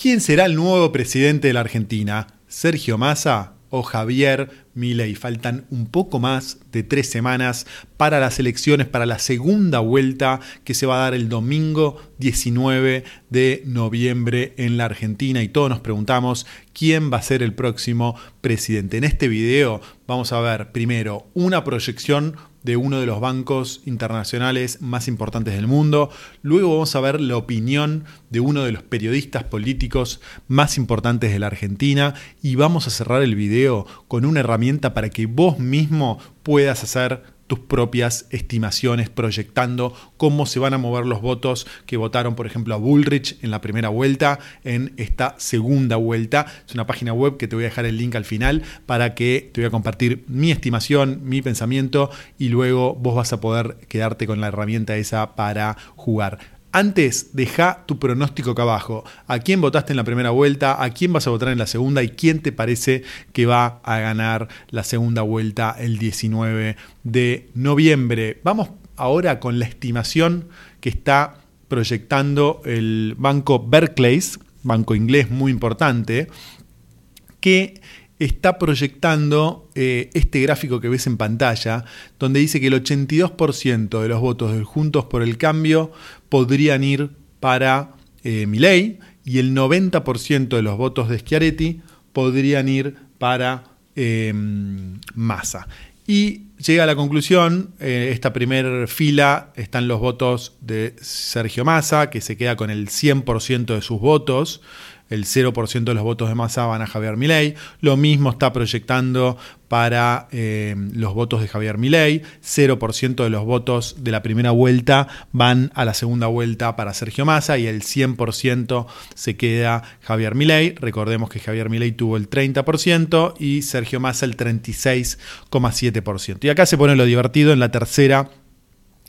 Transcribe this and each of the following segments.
¿Quién será el nuevo presidente de la Argentina? ¿Sergio Massa o Javier Milei? Faltan un poco más de tres semanas para las elecciones, para la segunda vuelta que se va a dar el domingo 19 de noviembre en la Argentina y todos nos preguntamos quién va a ser el próximo presidente. En este video vamos a ver primero una proyección de uno de los bancos internacionales más importantes del mundo. Luego vamos a ver la opinión de uno de los periodistas políticos más importantes de la Argentina y vamos a cerrar el video con una herramienta para que vos mismo puedas hacer tus propias estimaciones proyectando cómo se van a mover los votos que votaron, por ejemplo, a Bullrich en la primera vuelta, en esta segunda vuelta. Es una página web que te voy a dejar el link al final para que te voy a compartir mi estimación, mi pensamiento y luego vos vas a poder quedarte con la herramienta esa para jugar. Antes, deja tu pronóstico acá abajo. ¿A quién votaste en la primera vuelta? ¿A quién vas a votar en la segunda? ¿Y quién te parece que va a ganar la segunda vuelta el 19 de noviembre? Vamos ahora con la estimación que está proyectando el banco Barclays, banco inglés muy importante, que está proyectando eh, este gráfico que ves en pantalla, donde dice que el 82% de los votos del Juntos por el Cambio podrían ir para eh, Milei y el 90% de los votos de Schiaretti podrían ir para eh, Massa. Y llega a la conclusión, eh, esta primera fila están los votos de Sergio Massa, que se queda con el 100% de sus votos, el 0% de los votos de Massa van a Javier Milei. Lo mismo está proyectando para eh, los votos de Javier Milei. 0% de los votos de la primera vuelta van a la segunda vuelta para Sergio Massa y el 100% se queda Javier Milei. Recordemos que Javier Milei tuvo el 30% y Sergio Massa el 36,7%. Y acá se pone lo divertido en la tercera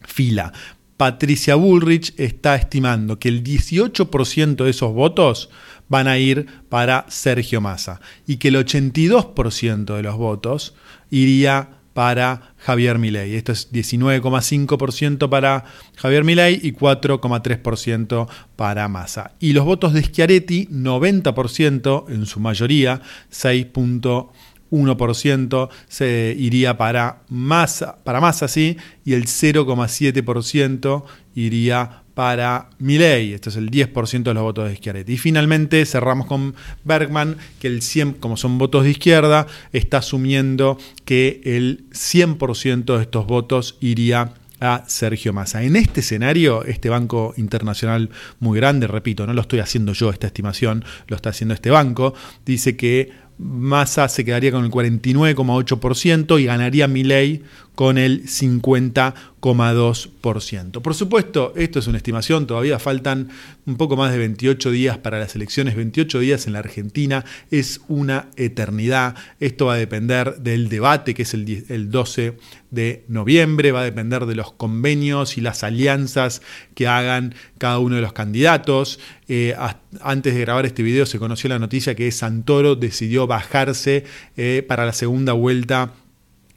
fila. Patricia Bullrich está estimando que el 18% de esos votos van a ir para Sergio Massa y que el 82% de los votos iría para Javier Milei. Esto es 19,5% para Javier Milei y 4,3% para Massa. Y los votos de Schiaretti, 90% en su mayoría, 6.1% se iría para Massa, para Massa sí, y el 0,7% iría para Milei, esto es el 10% de los votos de Schiaretti. Y finalmente cerramos con Bergman, que el 100, como son votos de izquierda, está asumiendo que el 100% de estos votos iría a Sergio Massa. En este escenario, este banco internacional muy grande, repito, no lo estoy haciendo yo esta estimación, lo está haciendo este banco, dice que Massa se quedaría con el 49,8% y ganaría Milei con el 50,2%. Por supuesto, esto es una estimación, todavía faltan un poco más de 28 días para las elecciones, 28 días en la Argentina es una eternidad. Esto va a depender del debate que es el, 12 de noviembre, va a depender de los convenios y las alianzas que hagan cada uno de los candidatos. Eh, antes de grabar este video se conoció la noticia que Santoro decidió bajarse eh, para la segunda vuelta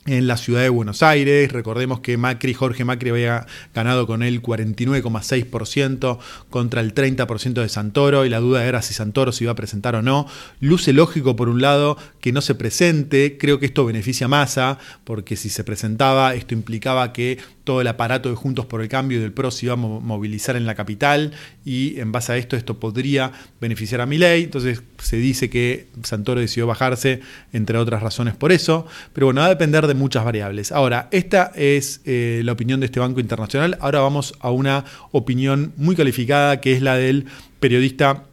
en la ciudad de Buenos Aires. Recordemos que Macri, Jorge Macri había ganado con el 49,6% contra el 30% de Santoro y la duda era si Santoro se iba a presentar o no. Luce lógico por un lado que no se presente, creo que esto beneficia a Massa porque si se presentaba esto implicaba que todo el aparato de Juntos por el Cambio y del PRO se iba a movilizar en la capital y en base a esto esto podría beneficiar a Milei. Entonces se dice que Santoro decidió bajarse, entre otras razones por eso. Pero bueno, va a depender de muchas variables. Ahora, esta es eh, la opinión de este Banco Internacional. Ahora vamos a una opinión muy calificada que es la del periodista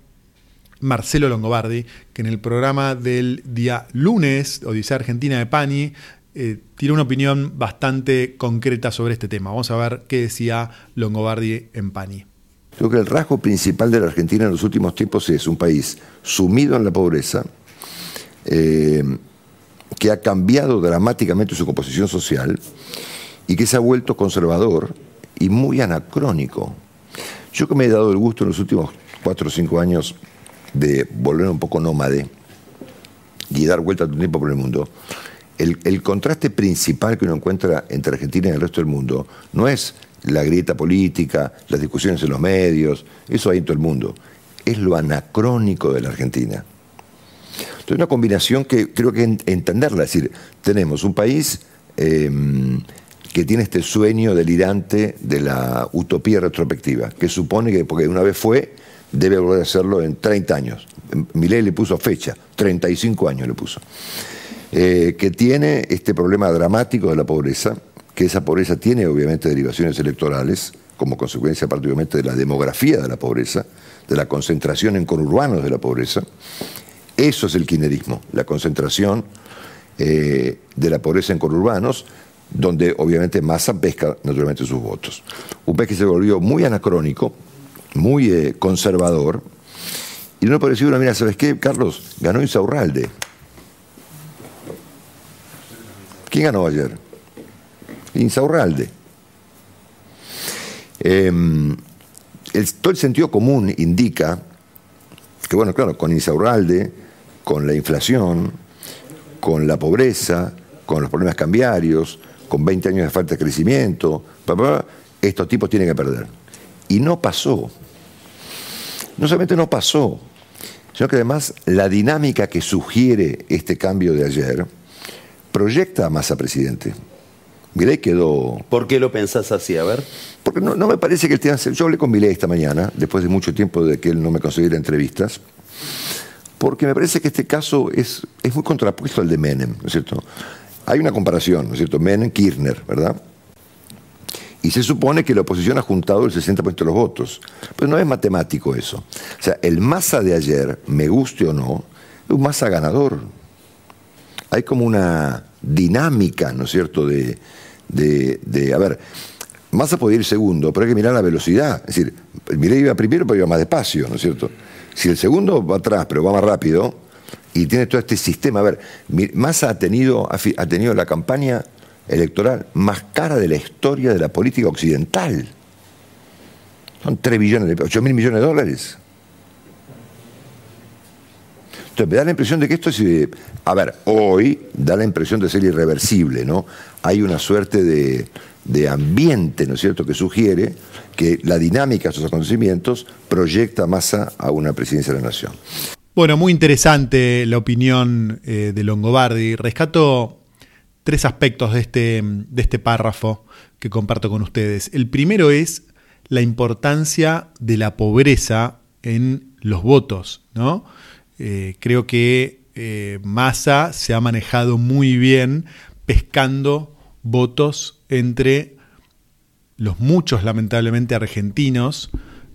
Marcelo Longobardi, que en el programa del día lunes, Odisea Argentina de Pani, eh, tiene una opinión bastante concreta sobre este tema. Vamos a ver qué decía Longobardi en Pani. Creo que el rasgo principal de la Argentina en los últimos tiempos es un país sumido en la pobreza, eh, que ha cambiado dramáticamente su composición social y que se ha vuelto conservador y muy anacrónico. Yo que me he dado el gusto en los últimos cuatro o cinco años de volver un poco nómade y dar vuelta un tiempo por el mundo, el, contraste principal que uno encuentra entre Argentina y el resto del mundo no es la grieta política, las discusiones en los medios, eso hay en todo el mundo. es lo anacrónico de la Argentina. Entonces, una combinación que creo que entenderla, es decir, tenemos un país em, que tiene este sueño delirante de la utopía retrospectiva, que supone que porque una vez fue, debe volver a hacerlo en 30 años. Milei le puso fecha, 35 años le puso. Eh, que tiene este problema dramático de la pobreza, que esa pobreza tiene obviamente derivaciones electorales, como consecuencia particularmente de la demografía de la pobreza, de la concentración en conurbanos de la pobreza. Eso es el kirchnerismo, la concentración eh, de la pobreza en conurbanos, donde obviamente Massa pesca naturalmente sus votos. Un pez que se volvió muy anacrónico, muy eh, conservador, y puede decir, bueno, mira, ¿sabes qué, Carlos? Ganó Insaurralde. ¿Quién ganó ayer? Insaurralde. Em, todo el sentido común indica que, bueno, claro, con Insaurralde, con la inflación, con la pobreza, con los problemas cambiarios, con 20 años de falta de crecimiento, estos tipos tienen que perder. Y no pasó. No solamente no pasó, sino que además la dinámica que sugiere este cambio de ayer proyecta a Massa presidente. Milei quedó... ¿Por qué lo pensás así? A ver. Porque no, me parece que él tenga... Yo hablé con Milei esta mañana, después de mucho tiempo de que él no me consiguiera entrevistas, porque me parece que este caso es, es muy contrapuesto al de Menem, ¿no es cierto? Hay una comparación, ¿no es cierto? Menem, Kirchner, ¿verdad? Y se supone que la oposición ha juntado el 60% de los votos. Pero no es matemático eso. O sea, el masa de ayer, me guste o no, es un masa ganador. Hay como una dinámica, ¿no es cierto?, de, de, a ver, Massa puede ir segundo, pero hay que mirar la velocidad. Es decir, Mirei iba primero, pero iba más despacio, ¿no es cierto? Si el segundo va atrás, pero va más rápido, y tiene todo este sistema. A ver, Massa ha tenido, ha tenido la campaña electoral más cara de la historia de la política occidental. Son 3 billones, 8 mil millones de dólares. Entonces me da la impresión de que esto es, eh, a ver, hoy da la impresión de ser irreversible, ¿no? Hay una suerte de, de ambiente, ¿no es cierto?, que sugiere que la dinámica de esos acontecimientos proyecta Massa a una presidencia de la nación. Bueno, muy interesante la opinión eh, de Longobardi. Rescato tres aspectos de este, de este párrafo que comparto con ustedes. El primero es la importancia de la pobreza en los votos. ¿no? Eh, creo que eh, Massa se ha manejado muy bien pescando votos entre los muchos, lamentablemente, argentinos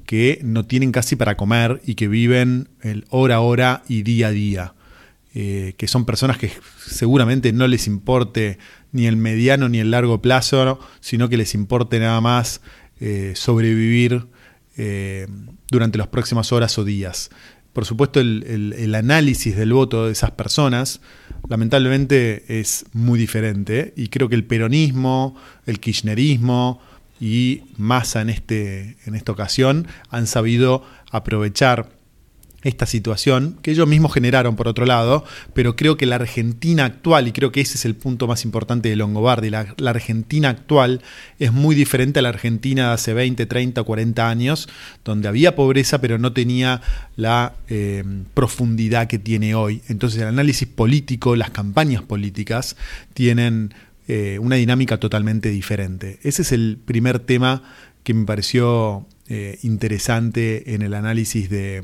que no tienen casi para comer y que viven el hora a hora y día a día. Eh, que son personas que seguramente no les importe ni el mediano ni el largo plazo, sino que les importe nada más eh, sobrevivir eh, durante las próximas horas o días. Por supuesto, el, el, análisis del voto de esas personas lamentablemente es muy diferente. Y creo que el peronismo, el kirchnerismo, y Massa en, este, en esta ocasión han sabido aprovechar esta situación que ellos mismos generaron por otro lado, pero creo que la Argentina actual, y creo que ese es el punto más importante de Longobardi, la, Argentina actual es muy diferente a la Argentina de hace 20, 30, 40 años, donde había pobreza pero no tenía la eh, profundidad que tiene hoy. Entonces el análisis político, las campañas políticas tienen eh, una dinámica totalmente diferente. Ese es el primer tema que me pareció eh, interesante en el análisis de,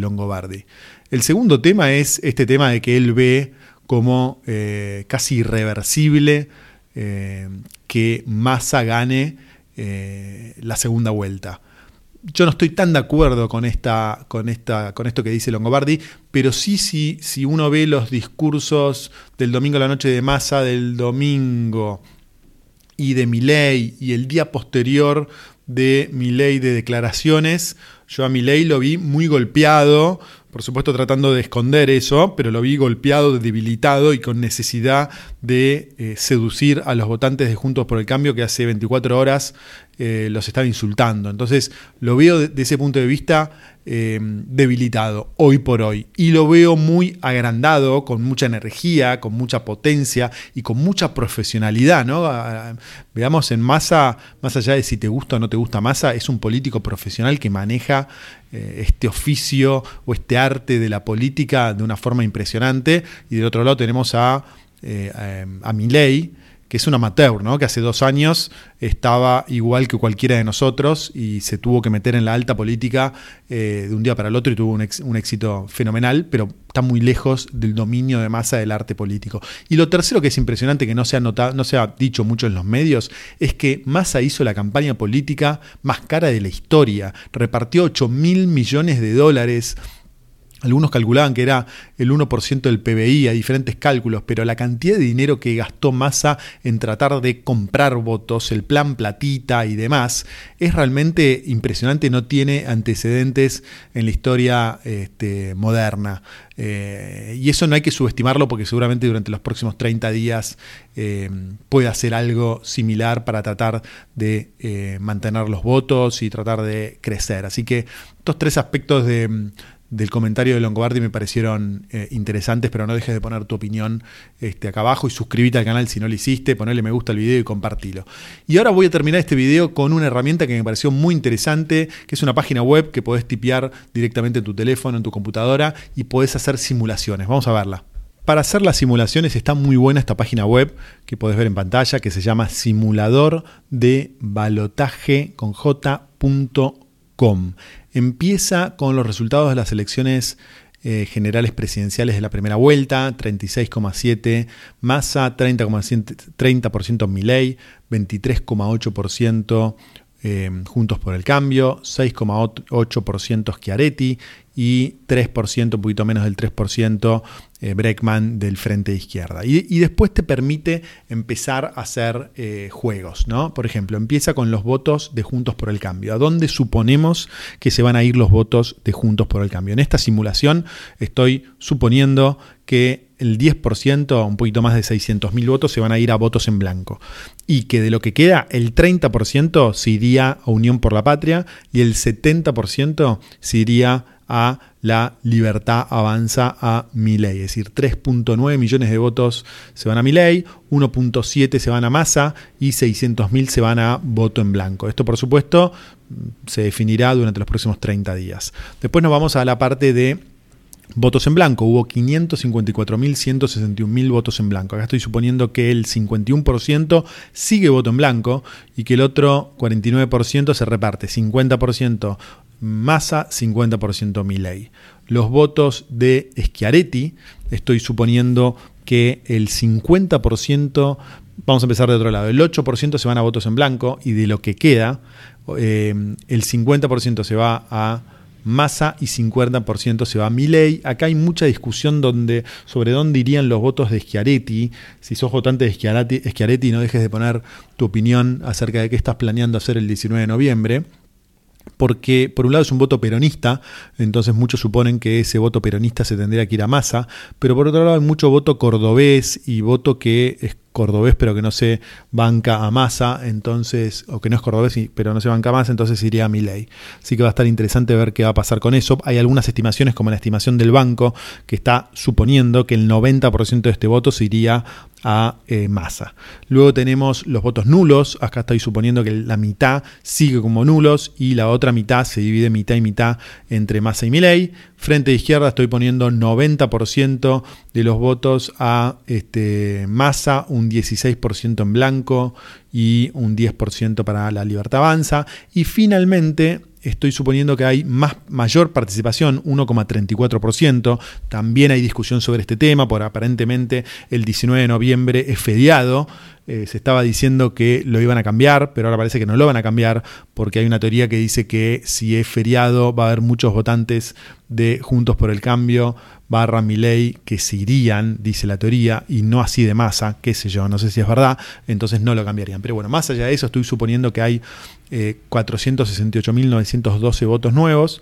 Longobardi. El segundo tema es este tema de que él ve como eh, casi irreversible que Massa gane la segunda vuelta yo no estoy tan de acuerdo con, esta, con, esta, con esto que dice Longobardi, pero sí, sí, si uno ve los discursos del domingo a la noche de masa, del domingo y de Milei y el día posterior de Milei de declaraciones, yo a Milei lo vi muy golpeado, por supuesto tratando de esconder eso, pero lo vi golpeado, debilitado y con necesidad de eh, seducir a los votantes de Juntos por el Cambio que hace 24 horas eh, los estaba insultando. Entonces lo veo de, ese punto de vista eh, debilitado hoy por hoy. Y lo veo muy agrandado, con mucha energía, con mucha potencia y con mucha profesionalidad. ¿no? Veamos en Massa, más allá de si te gusta o no te gusta Massa, es un político profesional que maneja eh, este oficio o este arte de la política de una forma impresionante. Y del otro lado tenemos a, a Milei que es un amateur, ¿no? que hace dos años estaba igual que cualquiera de nosotros y se tuvo que meter en la alta política eh, de un día para el otro y tuvo un, éxito fenomenal, pero está muy lejos del dominio de masa del arte político. Y lo tercero que es impresionante, que no se ha, notado, no se ha dicho mucho en los medios, es que Massa hizo la campaña política más cara de la historia, repartió 8 mil millones de dólares algunos calculaban que era el 1% del PBI a diferentes cálculos, pero la cantidad de dinero que gastó Massa en tratar de comprar votos, el plan platita y demás, es realmente impresionante, no tiene antecedentes en la historia este, moderna. Eh, y eso no hay que subestimarlo porque seguramente durante los próximos 30 días eh, puede hacer algo similar para tratar de eh, mantener los votos y tratar de crecer. Así que estos tres aspectos de del comentario de Longobardi me parecieron eh, interesantes, pero no dejes de poner tu opinión este, acá abajo y suscríbete al canal si no lo hiciste, ponle me gusta al video y compartilo. Y ahora voy a terminar este video con una herramienta que me pareció muy interesante, que es una página web que podés tipear directamente en tu teléfono, en tu computadora y podés hacer simulaciones. Vamos a verla. Para hacer las simulaciones está muy buena esta página web que podés ver en pantalla que se llama simulador de balotaje con empieza con los resultados de las elecciones eh, generales presidenciales de la primera vuelta, 36,7 Massa, 30,30% 30 Milei, 23,8% eh, Juntos por el Cambio, 6,8% Schiaretti y 3%, un poquito menos del 3%, eh, Breckman del Frente de Izquierda. Y, después te permite empezar a hacer eh, juegos, ¿no? Por ejemplo, empieza con los votos de Juntos por el Cambio. ¿A dónde suponemos que se van a ir los votos de Juntos por el Cambio? En esta simulación estoy suponiendo que el 10%, un poquito más de 600.000 votos, se van a ir a votos en blanco. Y que de lo que queda, el 30% se iría a Unión por la Patria y el 70% se iría a la libertad avanza a Milei. Es decir, 3.9 millones de votos se van a Milei, 1.7 se van a Massa y 600.000 se van a voto en blanco. Esto, por supuesto, se definirá durante los próximos 30 días. Después nos vamos a la parte de votos en blanco. Hubo 554.161.000 votos en blanco. Acá estoy suponiendo que el 51% sigue voto en blanco y que el otro 49% se reparte. 50% Massa, 50% Milei. Los votos de Schiaretti, estoy suponiendo que el 50%, vamos a empezar de otro lado, el 8% se van a votos en blanco y de lo que queda, eh, el 50% se va a Massa y 50% se va a Milei. Acá hay mucha discusión donde, sobre dónde irían los votos de Schiaretti. Si sos votante de Schiaretti, no dejes de poner tu opinión acerca de qué estás planeando hacer el 19 de noviembre porque por un lado es un voto peronista, entonces muchos suponen que ese voto peronista se tendría que ir a masa, pero por otro lado hay mucho voto cordobés y voto que es cordobés pero que no se banca a masa, entonces, o que no es cordobés pero no se banca a masa, entonces iría a mi ley. Así que va a estar interesante ver qué va a pasar con eso. Hay algunas estimaciones, como la estimación del banco, que está suponiendo que el 90% de este voto se iría a eh, masa. Luego tenemos los votos nulos, acá estoy suponiendo que la mitad sigue como nulos y la otra mitad se divide mitad y mitad entre masa y Milei. Frente de izquierda estoy poniendo 90% de los votos a este, masa, un 16% en blanco y un 10% para la libertad avanza. Y finalmente estoy suponiendo que hay más, mayor participación, 1,34%. También hay discusión sobre este tema, por aparentemente el 19 de noviembre es feriado. Eh, se estaba diciendo que lo iban a cambiar, pero ahora parece que no lo van a cambiar porque hay una teoría que dice que si es feriado va a haber muchos votantes de Juntos por el Cambio barra Milei que se irían, dice la teoría, y no así de masa, qué sé yo, no sé si es verdad, entonces no lo cambiarían. Pero bueno, más allá de eso, estoy suponiendo que hay 468.912 eh, votos nuevos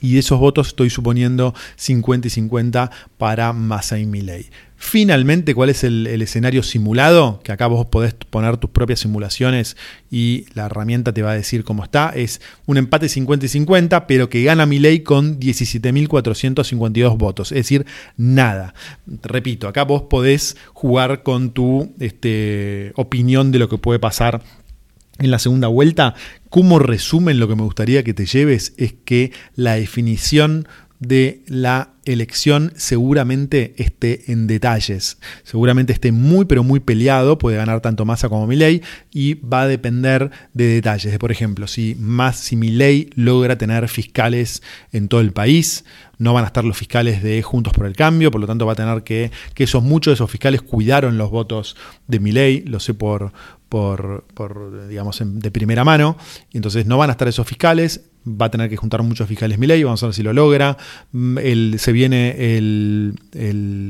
y esos votos estoy suponiendo 50 y 50 para Massa y Milei. Finalmente, ¿cuál es el, escenario simulado? Que acá vos podés poner tus propias simulaciones y la herramienta te va a decir cómo está. Es un empate 50 y 50, pero que gana Milei con 17.452 votos. Es decir, nada. Repito, acá vos podés jugar con tu este, opinión de lo que puede pasar en la segunda vuelta, como resumen lo que me gustaría que te lleves es que la definición de la elección seguramente esté en detalles. Seguramente esté muy pero muy peleado, puede ganar tanto Massa como Milei y va a depender de detalles. De, por ejemplo, si más si Milei logra tener fiscales en todo el país, no van a estar los fiscales de Juntos por el Cambio, por lo tanto va a tener que que esos muchos de esos fiscales cuidaron los votos de Milei, lo sé por por, digamos de primera mano, y entonces no van a estar esos fiscales, va a tener que juntar muchos fiscales Milei, vamos a ver si lo logra. Mm, se viene el,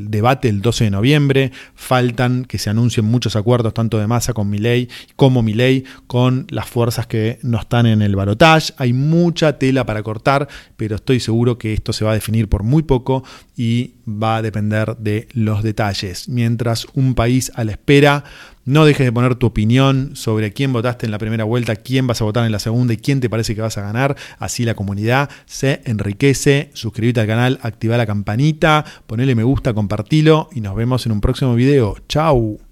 debate el 12 de noviembre, faltan que se anuncien muchos acuerdos tanto de masa con Milei como Milei con las fuerzas que no están en el balotage. Hay mucha tela para cortar, pero estoy seguro que esto se va a definir por muy poco y va a depender de los detalles. Mientras un país a la espera no dejes de poner tu opinión sobre quién votaste en la primera vuelta, quién vas a votar en la segunda y quién te parece que vas a ganar. Así la comunidad se enriquece. Suscríbete al canal, activa la campanita, ponele me gusta, compartilo y nos vemos en un próximo video. Chau.